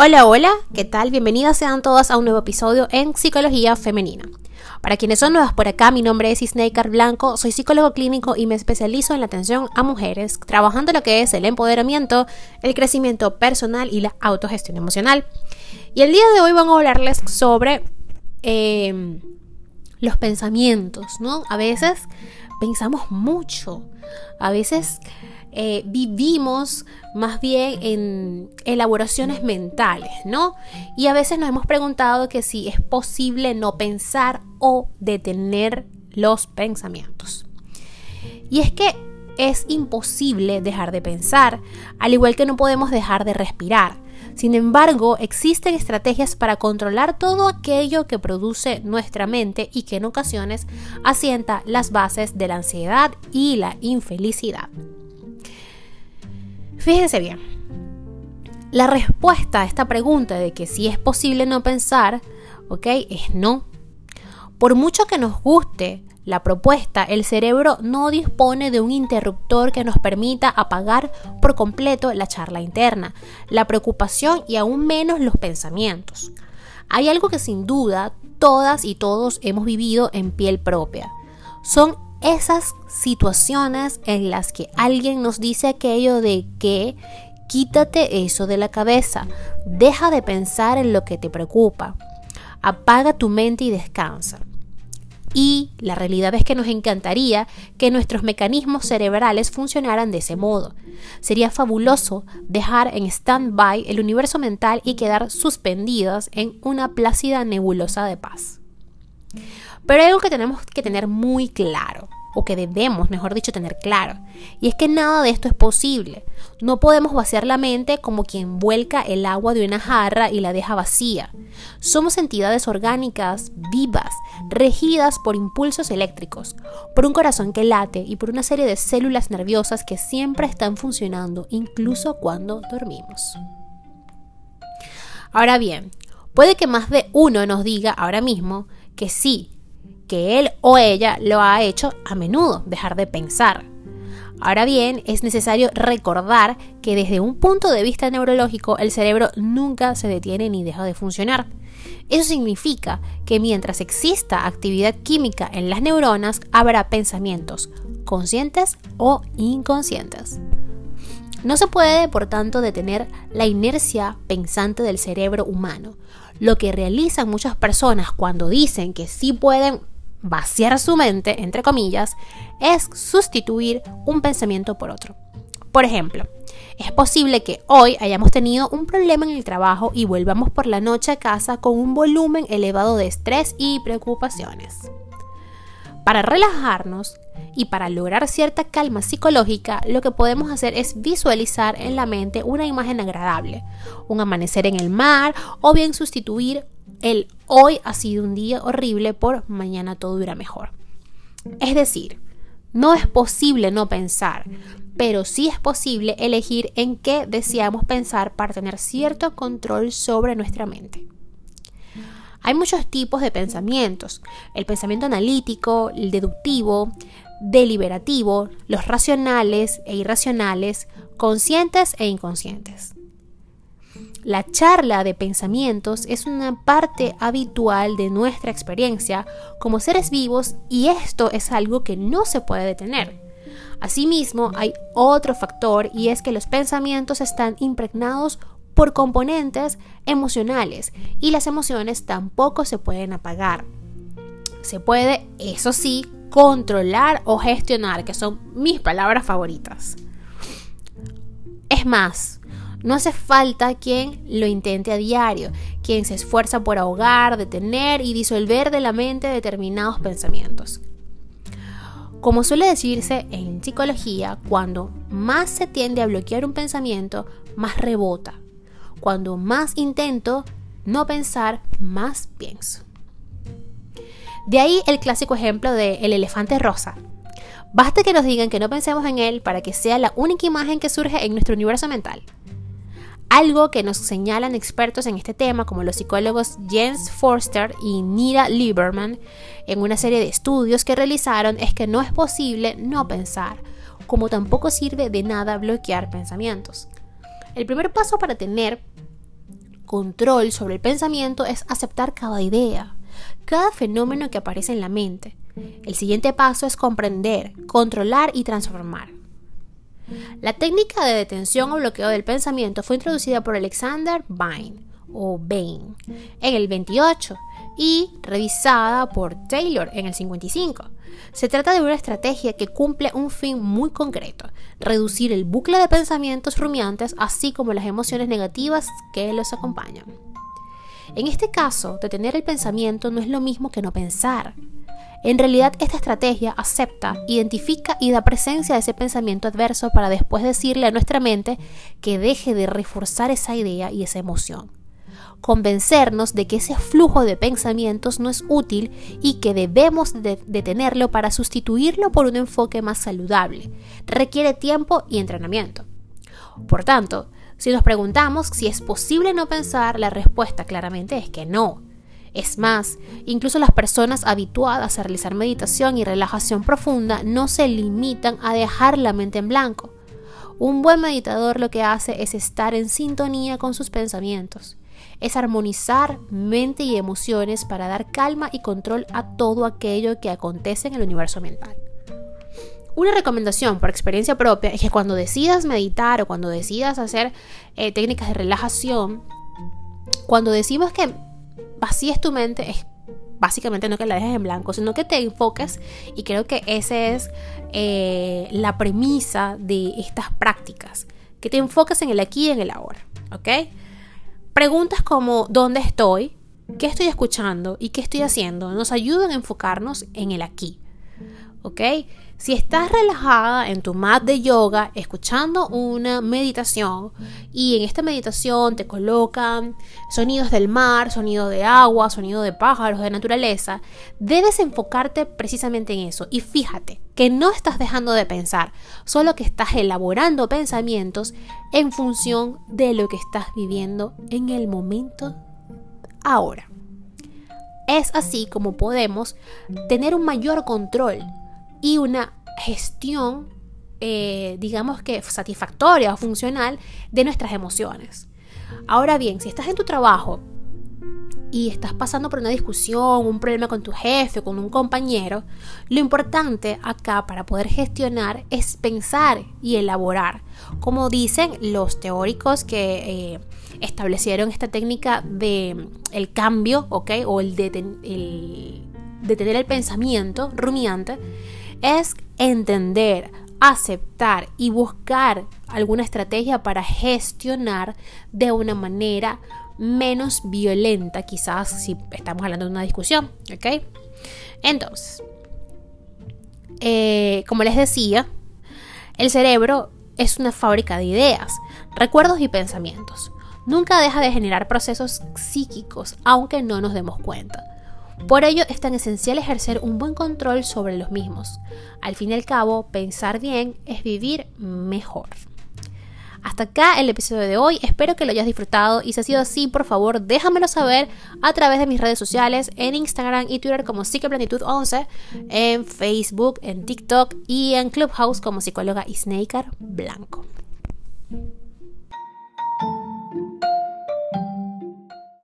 Hola, hola, ¿qué tal? Bienvenidas sean todas a un nuevo episodio en Psicología Femenina. Para quienes son nuevas por acá, mi nombre es Isneikar Blanco, soy psicólogo clínico y me especializo en la atención a mujeres, trabajando lo que es el empoderamiento, el crecimiento personal y la autogestión emocional. Y el día de hoy vamos a hablarles sobre em, los pensamientos, ¿no? A veces pensamos mucho, a veces eh, vivimos más bien en elaboraciones mentales, ¿no? Y a veces nos hemos preguntado que si es posible no pensar o detener los pensamientos. Y es que es imposible dejar de pensar, al igual que no podemos dejar de respirar. Sin embargo, existen estrategias para controlar todo aquello que produce nuestra mente y que en ocasiones asienta las bases de la ansiedad y la infelicidad. Fíjense bien, la respuesta a esta pregunta de que si es posible no pensar, ¿ok? Es no. Por mucho que nos guste la propuesta, el cerebro no dispone de un interruptor que nos permita apagar por completo la charla interna, la preocupación y aún menos los pensamientos. Hay algo que sin duda todas y todos hemos vivido en piel propia. Son esas situaciones en las que alguien nos dice aquello de que quítate eso de la cabeza, deja de pensar en lo que te preocupa, apaga tu mente y descansa. Y la realidad es que nos encantaría que nuestros mecanismos cerebrales funcionaran de ese modo. Sería fabuloso dejar en stand-by el universo mental y quedar suspendidos en una plácida nebulosa de paz. Pero hay algo que tenemos que tener muy claro, o que debemos, mejor dicho, tener claro, y es que nada de esto es posible. No podemos vaciar la mente como quien vuelca el agua de una jarra y la deja vacía. Somos entidades orgánicas, vivas, regidas por impulsos eléctricos, por un corazón que late y por una serie de células nerviosas que siempre están funcionando, incluso cuando dormimos. Ahora bien, puede que más de uno nos diga ahora mismo que sí, que él o ella lo ha hecho a menudo, dejar de pensar. Ahora bien, es necesario recordar que desde un punto de vista neurológico el cerebro nunca se detiene ni deja de funcionar. Eso significa que mientras exista actividad química en las neuronas, habrá pensamientos conscientes o inconscientes. No se puede, por tanto, detener la inercia pensante del cerebro humano. Lo que realizan muchas personas cuando dicen que sí pueden vaciar su mente, entre comillas, es sustituir un pensamiento por otro. Por ejemplo, es posible que hoy hayamos tenido un problema en el trabajo y volvamos por la noche a casa con un volumen elevado de estrés y preocupaciones. Para relajarnos y para lograr cierta calma psicológica, lo que podemos hacer es visualizar en la mente una imagen agradable, un amanecer en el mar o bien sustituir el hoy ha sido un día horrible por mañana todo irá mejor. Es decir, no es posible no pensar, pero sí es posible elegir en qué deseamos pensar para tener cierto control sobre nuestra mente. Hay muchos tipos de pensamientos, el pensamiento analítico, el deductivo, deliberativo, los racionales e irracionales, conscientes e inconscientes. La charla de pensamientos es una parte habitual de nuestra experiencia como seres vivos y esto es algo que no se puede detener. Asimismo, hay otro factor y es que los pensamientos están impregnados por componentes emocionales y las emociones tampoco se pueden apagar. Se puede, eso sí, controlar o gestionar, que son mis palabras favoritas. Es más, no hace falta quien lo intente a diario, quien se esfuerza por ahogar, detener y disolver de la mente determinados pensamientos. Como suele decirse en psicología, cuando más se tiende a bloquear un pensamiento, más rebota. Cuando más intento no pensar, más pienso. De ahí el clásico ejemplo de el elefante rosa. Basta que nos digan que no pensemos en él para que sea la única imagen que surge en nuestro universo mental. Algo que nos señalan expertos en este tema, como los psicólogos Jens Forster y Nira Lieberman, en una serie de estudios que realizaron, es que no es posible no pensar, como tampoco sirve de nada bloquear pensamientos. El primer paso para tener control sobre el pensamiento es aceptar cada idea, cada fenómeno que aparece en la mente. El siguiente paso es comprender, controlar y transformar. La técnica de detención o bloqueo del pensamiento fue introducida por Alexander Bain o Bain en el 28 y revisada por Taylor en el 55. Se trata de una estrategia que cumple un fin muy concreto, reducir el bucle de pensamientos rumiantes así como las emociones negativas que los acompañan. En este caso, detener el pensamiento no es lo mismo que no pensar. En realidad, esta estrategia acepta, identifica y da presencia a ese pensamiento adverso para después decirle a nuestra mente que deje de reforzar esa idea y esa emoción. Convencernos de que ese flujo de pensamientos no es útil y que debemos detenerlo para sustituirlo por un enfoque más saludable. Requiere tiempo y entrenamiento. Por tanto, si nos preguntamos si es posible no pensar, la respuesta claramente es que no. Es más, incluso las personas habituadas a realizar meditación y relajación profunda no se limitan a dejar la mente en blanco. Un buen meditador lo que hace es estar en sintonía con sus pensamientos. Es armonizar mente y emociones para dar calma y control a todo aquello que acontece en el universo mental. Una recomendación por experiencia propia es que cuando decidas meditar o cuando decidas hacer eh, técnicas de relajación, cuando decimos que vacíes tu mente es básicamente no que la dejes en blanco, sino que te enfoques y creo que esa es eh, la premisa de estas prácticas, que te enfoques en el aquí y en el ahora, ¿ok? Preguntas como ¿dónde estoy? ¿Qué estoy escuchando? ¿Y qué estoy haciendo? Nos ayudan a enfocarnos en el aquí, ¿ok? Si estás relajada en tu mat de yoga, escuchando una meditación y en esta meditación te colocan sonidos del mar, sonido de agua, sonido de pájaros, de naturaleza, debes enfocarte precisamente en eso y fíjate que no estás dejando de pensar, solo que estás elaborando pensamientos en función de lo que estás viviendo en el momento ahora. Es así como podemos tener un mayor control y una gestión, eh, digamos que satisfactoria o funcional de nuestras emociones. Ahora bien, si estás en tu trabajo y estás pasando por una discusión, un problema con tu jefe, con un compañero, lo importante acá para poder gestionar es pensar y elaborar. Como dicen los teóricos que eh, establecieron esta técnica de el cambio, ¿ok? O el, el detener el pensamiento rumiante, es entender, aceptar y buscar alguna estrategia para gestionar de una manera menos violenta, quizás si estamos hablando de una discusión, ¿ok? Entonces, eh, como les decía, el cerebro es una fábrica de ideas, recuerdos y pensamientos. Nunca deja de generar procesos psíquicos, aunque no nos demos cuenta. Por ello es tan esencial ejercer un buen control sobre los mismos. Al fin y al cabo, pensar bien es vivir mejor. Hasta acá el episodio de hoy, espero que lo hayas disfrutado y si ha sido así, por favor déjamelo saber a través de mis redes sociales, en Instagram y Twitter como Psiqueplanitud11, en Facebook, en TikTok y en Clubhouse como psicóloga Snaker Blanco.